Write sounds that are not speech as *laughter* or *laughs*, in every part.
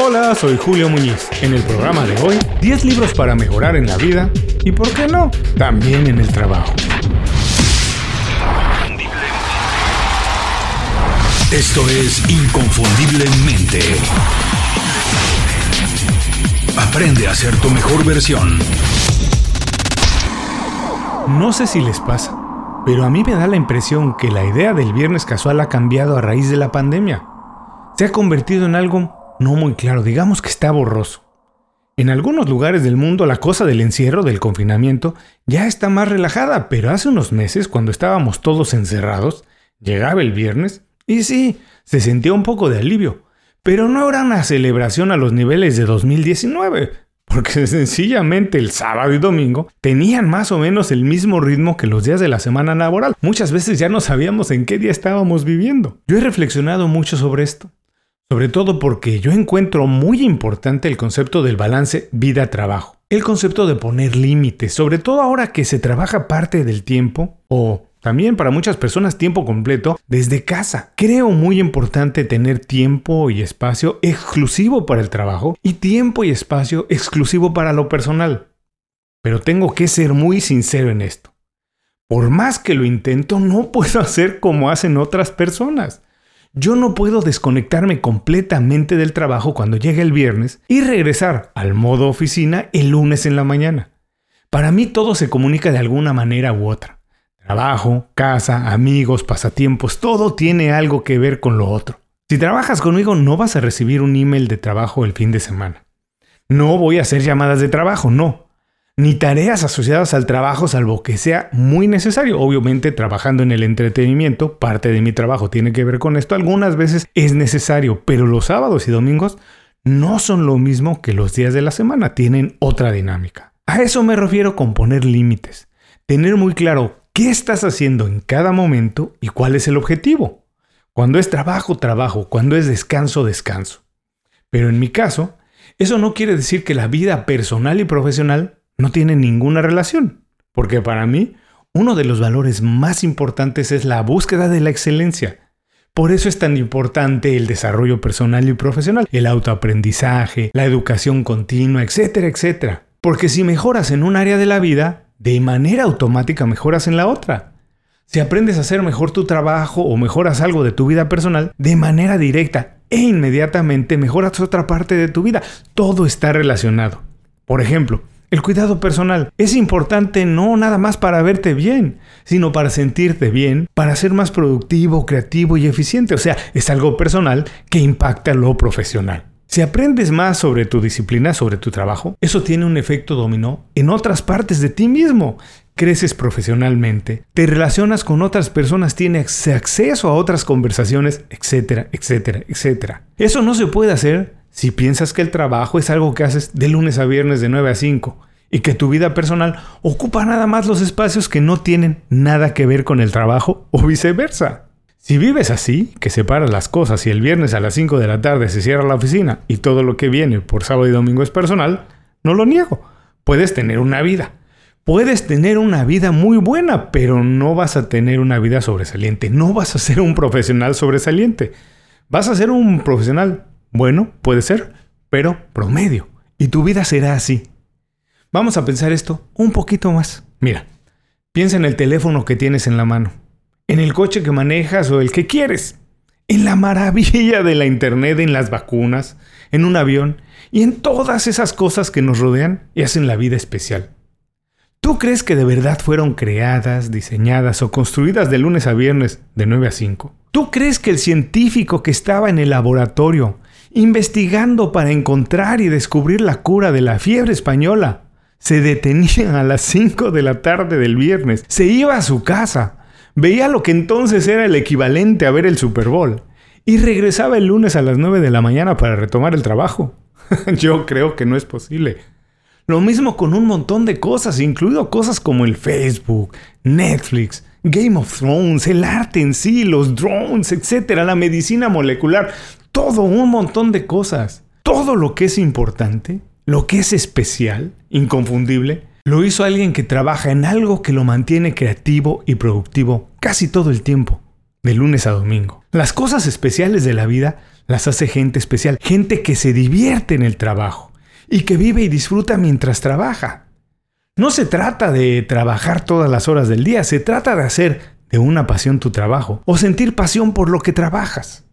Hola, soy Julio Muñiz. En el programa de hoy, 10 libros para mejorar en la vida y, ¿por qué no?, también en el trabajo. Esto es Inconfundiblemente. Aprende a ser tu mejor versión. No sé si les pasa, pero a mí me da la impresión que la idea del viernes casual ha cambiado a raíz de la pandemia. Se ha convertido en algo no muy claro, digamos que está borroso. En algunos lugares del mundo la cosa del encierro, del confinamiento, ya está más relajada, pero hace unos meses, cuando estábamos todos encerrados, llegaba el viernes y sí, se sentía un poco de alivio, pero no era una celebración a los niveles de 2019, porque *laughs* sencillamente el sábado y domingo tenían más o menos el mismo ritmo que los días de la semana laboral. Muchas veces ya no sabíamos en qué día estábamos viviendo. Yo he reflexionado mucho sobre esto. Sobre todo porque yo encuentro muy importante el concepto del balance vida-trabajo. El concepto de poner límites, sobre todo ahora que se trabaja parte del tiempo o también para muchas personas tiempo completo desde casa. Creo muy importante tener tiempo y espacio exclusivo para el trabajo y tiempo y espacio exclusivo para lo personal. Pero tengo que ser muy sincero en esto. Por más que lo intento, no puedo *laughs* hacer como hacen otras personas. Yo no puedo desconectarme completamente del trabajo cuando llegue el viernes y regresar al modo oficina el lunes en la mañana. Para mí todo se comunica de alguna manera u otra. Trabajo, casa, amigos, pasatiempos, todo tiene algo que ver con lo otro. Si trabajas conmigo no vas a recibir un email de trabajo el fin de semana. No voy a hacer llamadas de trabajo, no ni tareas asociadas al trabajo salvo que sea muy necesario. Obviamente trabajando en el entretenimiento, parte de mi trabajo tiene que ver con esto. Algunas veces es necesario, pero los sábados y domingos no son lo mismo que los días de la semana, tienen otra dinámica. A eso me refiero con poner límites. Tener muy claro qué estás haciendo en cada momento y cuál es el objetivo. Cuando es trabajo, trabajo. Cuando es descanso, descanso. Pero en mi caso, eso no quiere decir que la vida personal y profesional no tiene ninguna relación, porque para mí uno de los valores más importantes es la búsqueda de la excelencia. Por eso es tan importante el desarrollo personal y profesional, el autoaprendizaje, la educación continua, etcétera, etcétera. Porque si mejoras en un área de la vida, de manera automática mejoras en la otra. Si aprendes a hacer mejor tu trabajo o mejoras algo de tu vida personal, de manera directa e inmediatamente mejoras otra parte de tu vida. Todo está relacionado. Por ejemplo, el cuidado personal es importante no nada más para verte bien, sino para sentirte bien, para ser más productivo, creativo y eficiente. O sea, es algo personal que impacta lo profesional. Si aprendes más sobre tu disciplina, sobre tu trabajo, eso tiene un efecto dominó en otras partes de ti mismo. Creces profesionalmente, te relacionas con otras personas, tienes acceso a otras conversaciones, etcétera, etcétera, etcétera. Eso no se puede hacer si piensas que el trabajo es algo que haces de lunes a viernes de 9 a 5 y que tu vida personal ocupa nada más los espacios que no tienen nada que ver con el trabajo o viceversa. Si vives así, que separas las cosas y el viernes a las 5 de la tarde se cierra la oficina y todo lo que viene por sábado y domingo es personal, no lo niego. Puedes tener una vida. Puedes tener una vida muy buena, pero no vas a tener una vida sobresaliente. No vas a ser un profesional sobresaliente. Vas a ser un profesional bueno, puede ser, pero promedio. Y tu vida será así. Vamos a pensar esto un poquito más. Mira, piensa en el teléfono que tienes en la mano, en el coche que manejas o el que quieres, en la maravilla de la Internet, en las vacunas, en un avión y en todas esas cosas que nos rodean y hacen la vida especial. ¿Tú crees que de verdad fueron creadas, diseñadas o construidas de lunes a viernes de 9 a 5? ¿Tú crees que el científico que estaba en el laboratorio investigando para encontrar y descubrir la cura de la fiebre española. Se detenía a las 5 de la tarde del viernes, se iba a su casa, veía lo que entonces era el equivalente a ver el Super Bowl y regresaba el lunes a las 9 de la mañana para retomar el trabajo. *laughs* Yo creo que no es posible. Lo mismo con un montón de cosas, incluido cosas como el Facebook, Netflix, Game of Thrones, el arte en sí, los drones, etcétera, la medicina molecular todo, un montón de cosas. Todo lo que es importante, lo que es especial, inconfundible, lo hizo alguien que trabaja en algo que lo mantiene creativo y productivo casi todo el tiempo. de lunes a domingo. Las cosas especiales de la vida las hace gente especial, gente que se divierte en el trabajo y que vive y disfruta mientras trabaja. No se trata de trabajar todas las horas del día, se trata de hacer de una pasión tu trabajo o sentir pasión por lo que trabajas.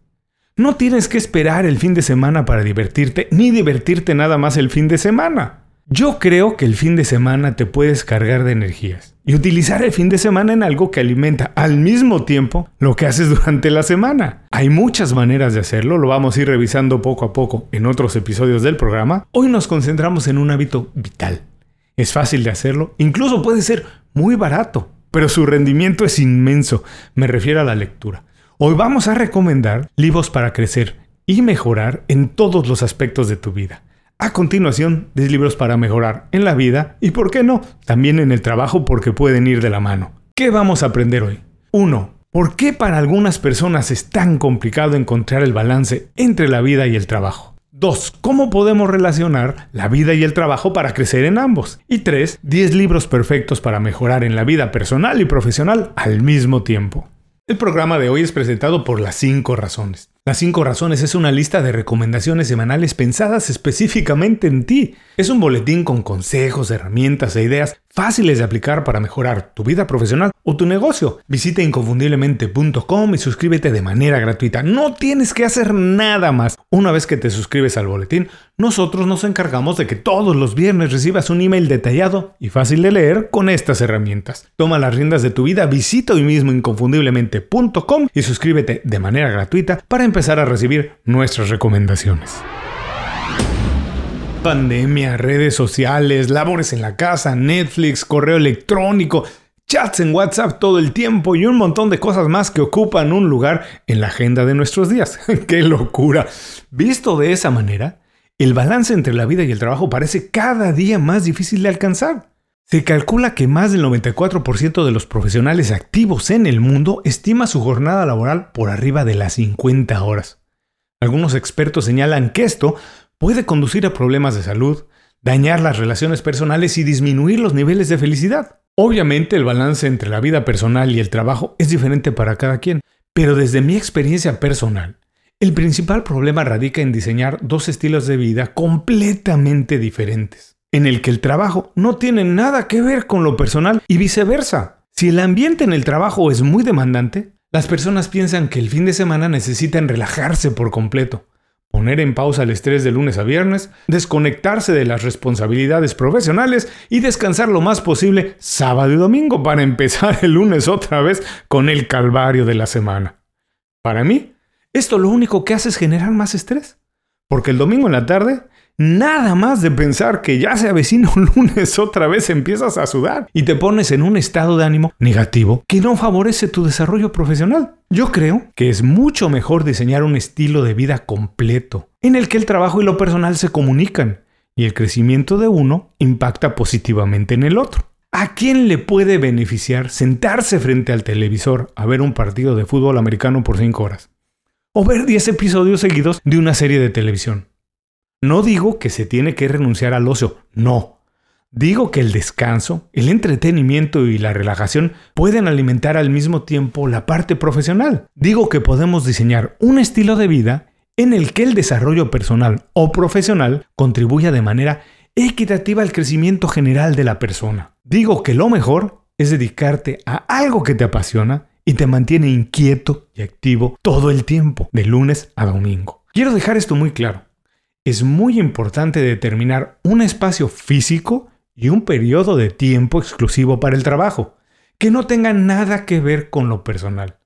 No tienes que esperar el fin de semana para divertirte, ni divertirte nada más el fin de semana. Yo creo que el fin de semana te puedes cargar de energías y utilizar el fin de semana en algo que alimenta al mismo tiempo lo que haces *laughs* durante la semana. Hay muchas maneras de hacerlo, lo vamos a ir revisando poco a poco en otros episodios del programa. Hoy nos concentramos en un hábito vital. Es fácil de hacerlo, incluso puede ser muy barato, pero su rendimiento es inmenso. Me refiero a la lectura. Hoy vamos a recomendar libros para crecer y mejorar en todos los aspectos de tu vida. A continuación, 10 libros para mejorar en la vida y, por qué no, también en el trabajo porque pueden ir de la mano. ¿Qué vamos a aprender hoy? 1. ¿Por qué para algunas personas es tan complicado encontrar el balance entre la vida y el trabajo? 2. ¿Cómo podemos relacionar la vida y el trabajo para crecer en ambos? Y 3. 10 libros perfectos para mejorar en la vida personal y profesional al mismo tiempo. El programa de hoy es presentado por Las 5 Razones. Las 5 razones es una lista de recomendaciones semanales pensadas específicamente en ti. Es un boletín con consejos, herramientas e ideas fáciles de aplicar para mejorar tu vida profesional o tu negocio. Visita inconfundiblemente.com y suscríbete de manera gratuita. No tienes que hacer nada más. Una vez que te suscribes al boletín, nosotros nos encargamos de que todos los viernes recibas un email detallado y fácil de leer con estas herramientas. Toma las riendas de tu vida, visita hoy mismo inconfundiblemente.com y suscríbete de manera gratuita para empezar a recibir nuestras recomendaciones pandemia, redes sociales, labores en la casa, Netflix, correo electrónico, chats en WhatsApp todo el tiempo y un montón de cosas más que ocupan un lugar en la agenda de nuestros días. *laughs* ¡Qué locura! Visto de esa manera, el balance entre la vida y el trabajo parece cada día más difícil de alcanzar. Se calcula que más del 94% de los profesionales activos en el mundo estima su jornada laboral por arriba de las 50 horas. Algunos expertos señalan que esto puede conducir a problemas de salud, dañar las relaciones personales y disminuir los niveles de felicidad. Obviamente el balance entre la vida personal y el trabajo es diferente para cada quien, pero desde mi experiencia personal, el principal problema radica en diseñar dos estilos de vida completamente diferentes, en el que el trabajo no tiene nada que ver con lo personal y viceversa. Si el ambiente en el trabajo es muy demandante, las personas piensan que el fin de semana necesitan relajarse por completo, poner en pausa el estrés de lunes a viernes, desconectarse de las responsabilidades profesionales y descansar lo más posible sábado y domingo para empezar el lunes otra vez con el calvario de la semana. Para mí, esto lo único que hace es generar más estrés, porque el domingo en la tarde Nada más de pensar que ya se avecina un *laughs* lunes otra vez empiezas a sudar y te pones en un estado de ánimo negativo que no favorece tu desarrollo profesional. Yo creo que es mucho mejor diseñar un estilo de vida completo, en el que el trabajo y lo personal se comunican y el crecimiento de uno impacta positivamente en el otro. ¿A quién le puede beneficiar sentarse frente al televisor a ver un partido de fútbol americano por 5 horas? O ver 10 episodios seguidos de una serie de televisión. No digo que se tiene que renunciar al ocio, no. Digo que el descanso, el entretenimiento y la relajación pueden alimentar al mismo tiempo la parte profesional. Digo que podemos diseñar un estilo de vida en el que el desarrollo personal o profesional contribuya de manera equitativa al crecimiento general de la persona. Digo que lo mejor es dedicarte a algo que te apasiona y te mantiene inquieto y activo todo el tiempo, de lunes a domingo. Quiero dejar esto muy claro es muy importante determinar un espacio físico y un periodo de tiempo exclusivo para el trabajo, que no tenga nada que ver con lo personal.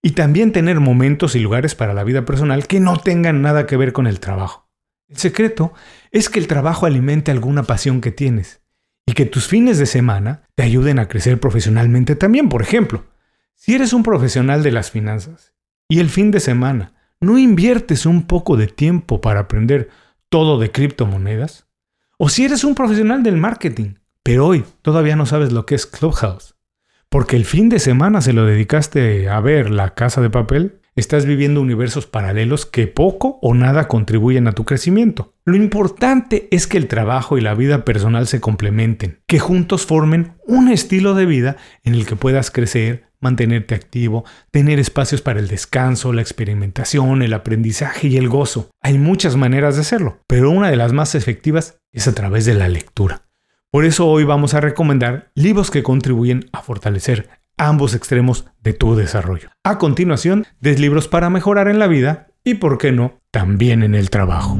Y también tener momentos y lugares para la vida personal que no tengan nada que ver con el trabajo. El secreto es que el trabajo alimente alguna pasión que tienes y que tus fines de semana te ayuden a crecer profesionalmente también. Por ejemplo, si eres un profesional de las finanzas y el fin de semana ¿no inviertes un poco de tiempo para aprender todo de criptomonedas? O si eres un profesional del marketing, pero hoy todavía no sabes lo que es Clubhouse, porque el fin de semana se lo dedicaste a ver la casa de papel, estás viviendo universos paralelos que poco o nada contribuyen a tu crecimiento. Lo importante es que el trabajo y la vida personal se complementen, que juntos formen un estilo de vida en el que puedas crecer, mantenerte activo, tener espacios para el descanso, la experimentación, el aprendizaje y el gozo. Hay muchas maneras de hacerlo, pero una de las más efectivas es a través de la lectura. Por eso hoy vamos a recomendar libros que contribuyen a fortalecer ambos extremos de tu desarrollo. A continuación, des libros para mejorar en la vida y, por qué no, también en el trabajo.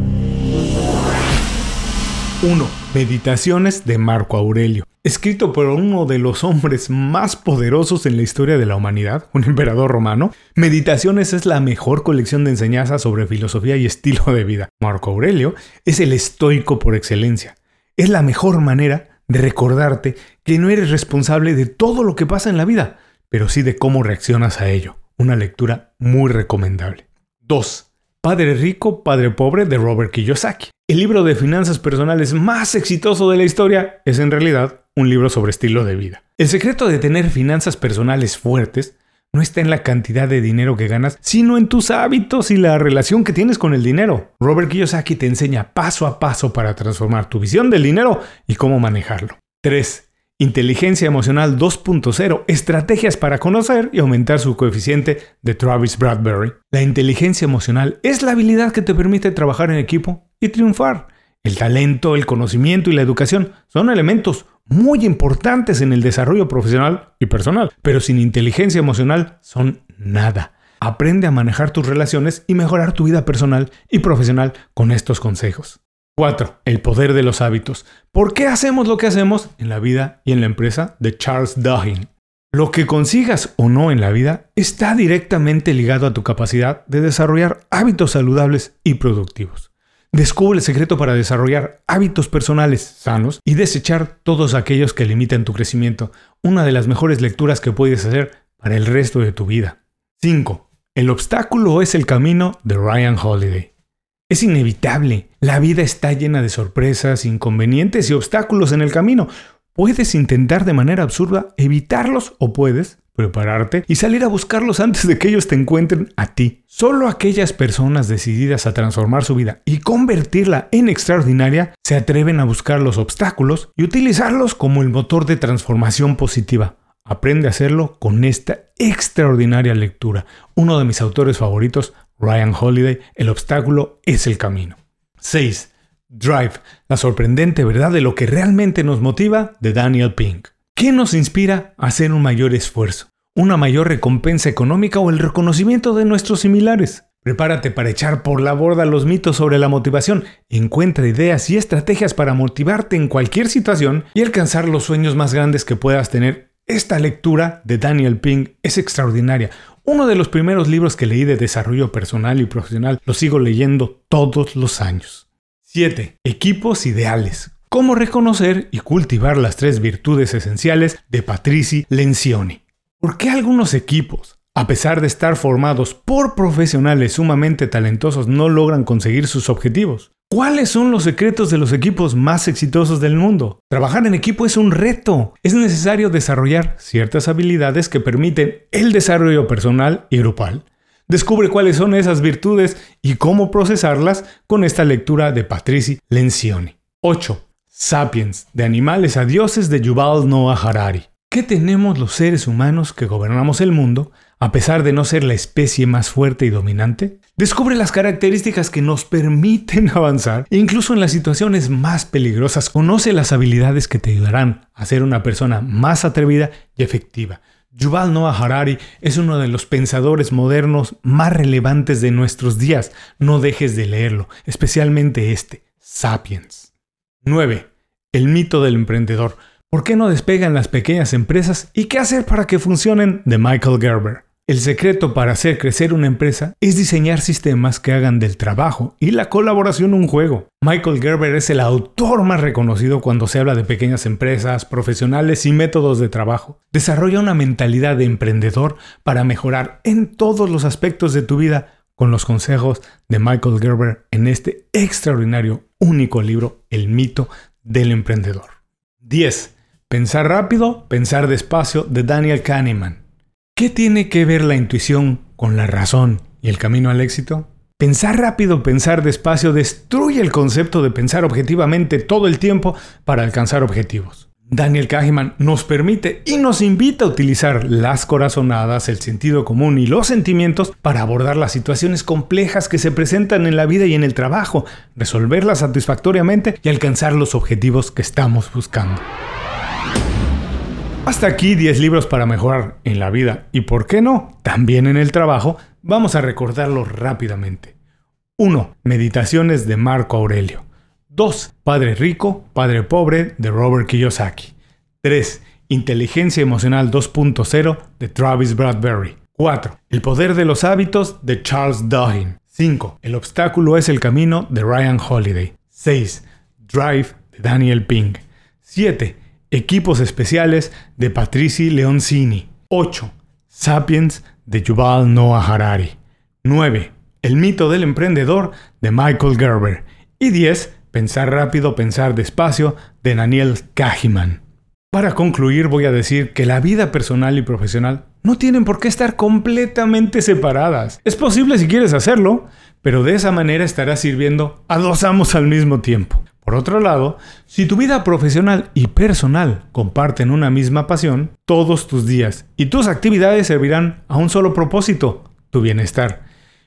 1. Meditaciones de Marco Aurelio. Escrito por uno de los hombres más poderosos en la historia de la humanidad, un emperador romano, Meditaciones es la mejor colección de enseñanzas sobre filosofía y estilo de vida. Marco Aurelio es el estoico por excelencia. Es la mejor manera de recordarte que no eres responsable de todo lo que pasa en la vida, pero sí de cómo reaccionas a ello. Una lectura muy recomendable. 2. Padre Rico, Padre Pobre de Robert Kiyosaki. El libro de finanzas personales más exitoso de la historia es en realidad un libro sobre estilo de vida. El secreto de tener finanzas personales fuertes no está en la cantidad de dinero que ganas, sino en tus hábitos y la relación que tienes con el dinero. Robert Kiyosaki te enseña paso a paso para transformar tu visión del dinero y cómo manejarlo. 3. Inteligencia Emocional 2.0, estrategias para conocer y aumentar su coeficiente de Travis Bradbury. La inteligencia emocional es la habilidad que te permite trabajar en equipo y triunfar. El talento, el conocimiento y la educación son elementos muy importantes en el desarrollo profesional y personal, pero sin inteligencia emocional son nada. Aprende a manejar tus relaciones y mejorar tu vida personal y profesional con estos consejos. 4. El poder de los hábitos. ¿Por qué hacemos lo que hacemos en la vida y en la empresa de Charles Duhigg? Lo que consigas o no en la vida está directamente ligado a tu capacidad de desarrollar hábitos saludables y productivos. Descubre el secreto para desarrollar hábitos personales sanos y desechar todos aquellos que limiten tu crecimiento. Una de las mejores lecturas que puedes hacer para el resto de tu vida. 5. El obstáculo es el camino de Ryan Holiday. Es inevitable. La vida está llena de sorpresas, inconvenientes y obstáculos en el camino. Puedes intentar de manera absurda evitarlos o puedes prepararte y salir a buscarlos antes de que ellos te encuentren a ti. Solo aquellas personas decididas a transformar su vida y convertirla en extraordinaria se atreven a buscar los obstáculos y utilizarlos como el motor de transformación positiva. Aprende a hacerlo con esta extraordinaria lectura. Uno de mis autores favoritos Ryan Holiday, el obstáculo es el camino. 6. Drive, la sorprendente verdad de lo que realmente nos motiva de Daniel Pink. ¿Qué nos inspira a hacer un mayor esfuerzo? ¿Una mayor recompensa económica o el reconocimiento de nuestros similares? Prepárate para echar por la borda los mitos sobre la motivación. Encuentra ideas y estrategias para motivarte en cualquier situación y alcanzar los sueños más grandes que puedas tener. Esta lectura de Daniel Pink es extraordinaria. Uno de los primeros libros que leí de desarrollo personal y profesional lo sigo leyendo todos los años. 7. Equipos ideales. Cómo reconocer y cultivar las tres virtudes esenciales de Patrici Lencioni. ¿Por qué algunos equipos, a pesar de estar formados por profesionales sumamente talentosos, no logran conseguir sus objetivos? ¿Cuáles son los secretos de los equipos más exitosos del mundo? Trabajar en equipo es un reto. Es necesario desarrollar ciertas habilidades que permiten el desarrollo personal y grupal. Descubre cuáles son esas virtudes y cómo procesarlas con esta lectura de Patrici Lencioni. 8. Sapiens, de animales a dioses de Yuval Noah Harari. ¿Qué tenemos los seres humanos que gobernamos el mundo a pesar de no ser la especie más fuerte y dominante? Descubre las características que nos permiten *laughs* avanzar incluso en las situaciones más peligrosas. Conoce las habilidades que te ayudarán a ser una persona más atrevida y efectiva. Yuval Noah Harari es uno de los pensadores modernos más relevantes de nuestros días. No dejes de leerlo, especialmente este, Sapiens. 9. El mito del emprendedor. ¿Por qué no despegan las pequeñas empresas y qué hacer para que funcionen? de Michael Gerber. El secreto para hacer crecer una empresa es diseñar sistemas que hagan del trabajo y la colaboración un juego. Michael Gerber es el autor más reconocido cuando se habla de pequeñas empresas, profesionales y métodos de trabajo. Desarrolla una mentalidad de emprendedor para mejorar en todos los aspectos de tu vida con los consejos de Michael Gerber en este extraordinario, único libro, El mito del emprendedor. 10. Pensar rápido, pensar despacio de Daniel Kahneman. ¿Qué tiene que ver la intuición con la razón y el camino al éxito? Pensar rápido, pensar despacio destruye el concepto de pensar objetivamente todo el tiempo para alcanzar objetivos. Daniel Kahneman nos permite y nos invita a utilizar las corazonadas, el sentido común y los sentimientos para abordar las situaciones complejas que se presentan en la vida y en el trabajo, resolverlas satisfactoriamente y alcanzar los objetivos que estamos buscando. Hasta aquí 10 libros para mejorar en la vida y, por qué no, también en el trabajo, vamos a recordarlos rápidamente. 1. Meditaciones de Marco Aurelio. 2. Padre Rico, Padre Pobre de Robert Kiyosaki. 3. Inteligencia Emocional 2.0 de Travis Bradbury. 4. El Poder de los Hábitos de Charles Duhigg. 5. El Obstáculo es el Camino de Ryan Holiday. 6. Drive de Daniel Pink. 7. Equipos Especiales de Patrici Leoncini. 8. Sapiens de Yuval Noah Harari. 9. El mito del emprendedor de Michael Gerber. Y 10. Pensar rápido, pensar despacio, de Daniel Kahneman. Para concluir voy a decir que la vida personal y profesional no tienen por qué estar completamente separadas. Es posible si quieres hacerlo, pero de esa manera estarás sirviendo a dos amos al mismo tiempo. Por otro lado, si tu vida profesional y personal comparten una misma pasión, todos tus días y tus actividades servirán a un solo propósito, tu bienestar.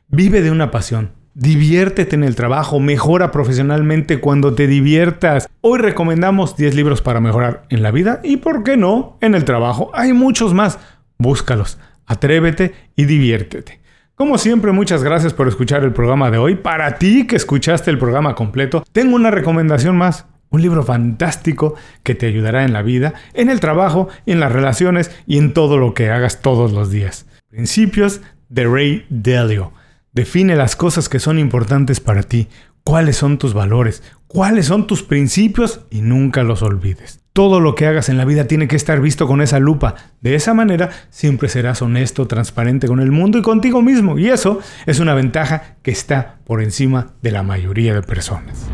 Vive de una pasión, Diviértete en el trabajo, mejora profesionalmente cuando te diviertas. Hoy recomendamos 10 libros para mejorar en la vida y, ¿por qué no?, en el trabajo. Hay muchos más. Búscalos, atrévete y diviértete. Como siempre, muchas gracias por escuchar el programa de hoy. Para ti que escuchaste el programa completo, tengo una recomendación más. Un libro fantástico que te ayudará en la vida, en el trabajo, en las relaciones y en todo lo que hagas todos los días. Principios de Ray Dalio. Define las cosas que son importantes para ti, cuáles son tus valores, cuáles son tus principios y nunca los olvides. Todo lo que hagas en la vida tiene que estar visto con esa lupa. De esa manera siempre serás honesto, transparente con el mundo y contigo mismo. Y eso es una ventaja que está por encima de la mayoría de personas.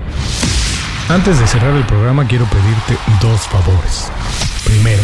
Antes de cerrar el programa quiero pedirte dos favores. Primero,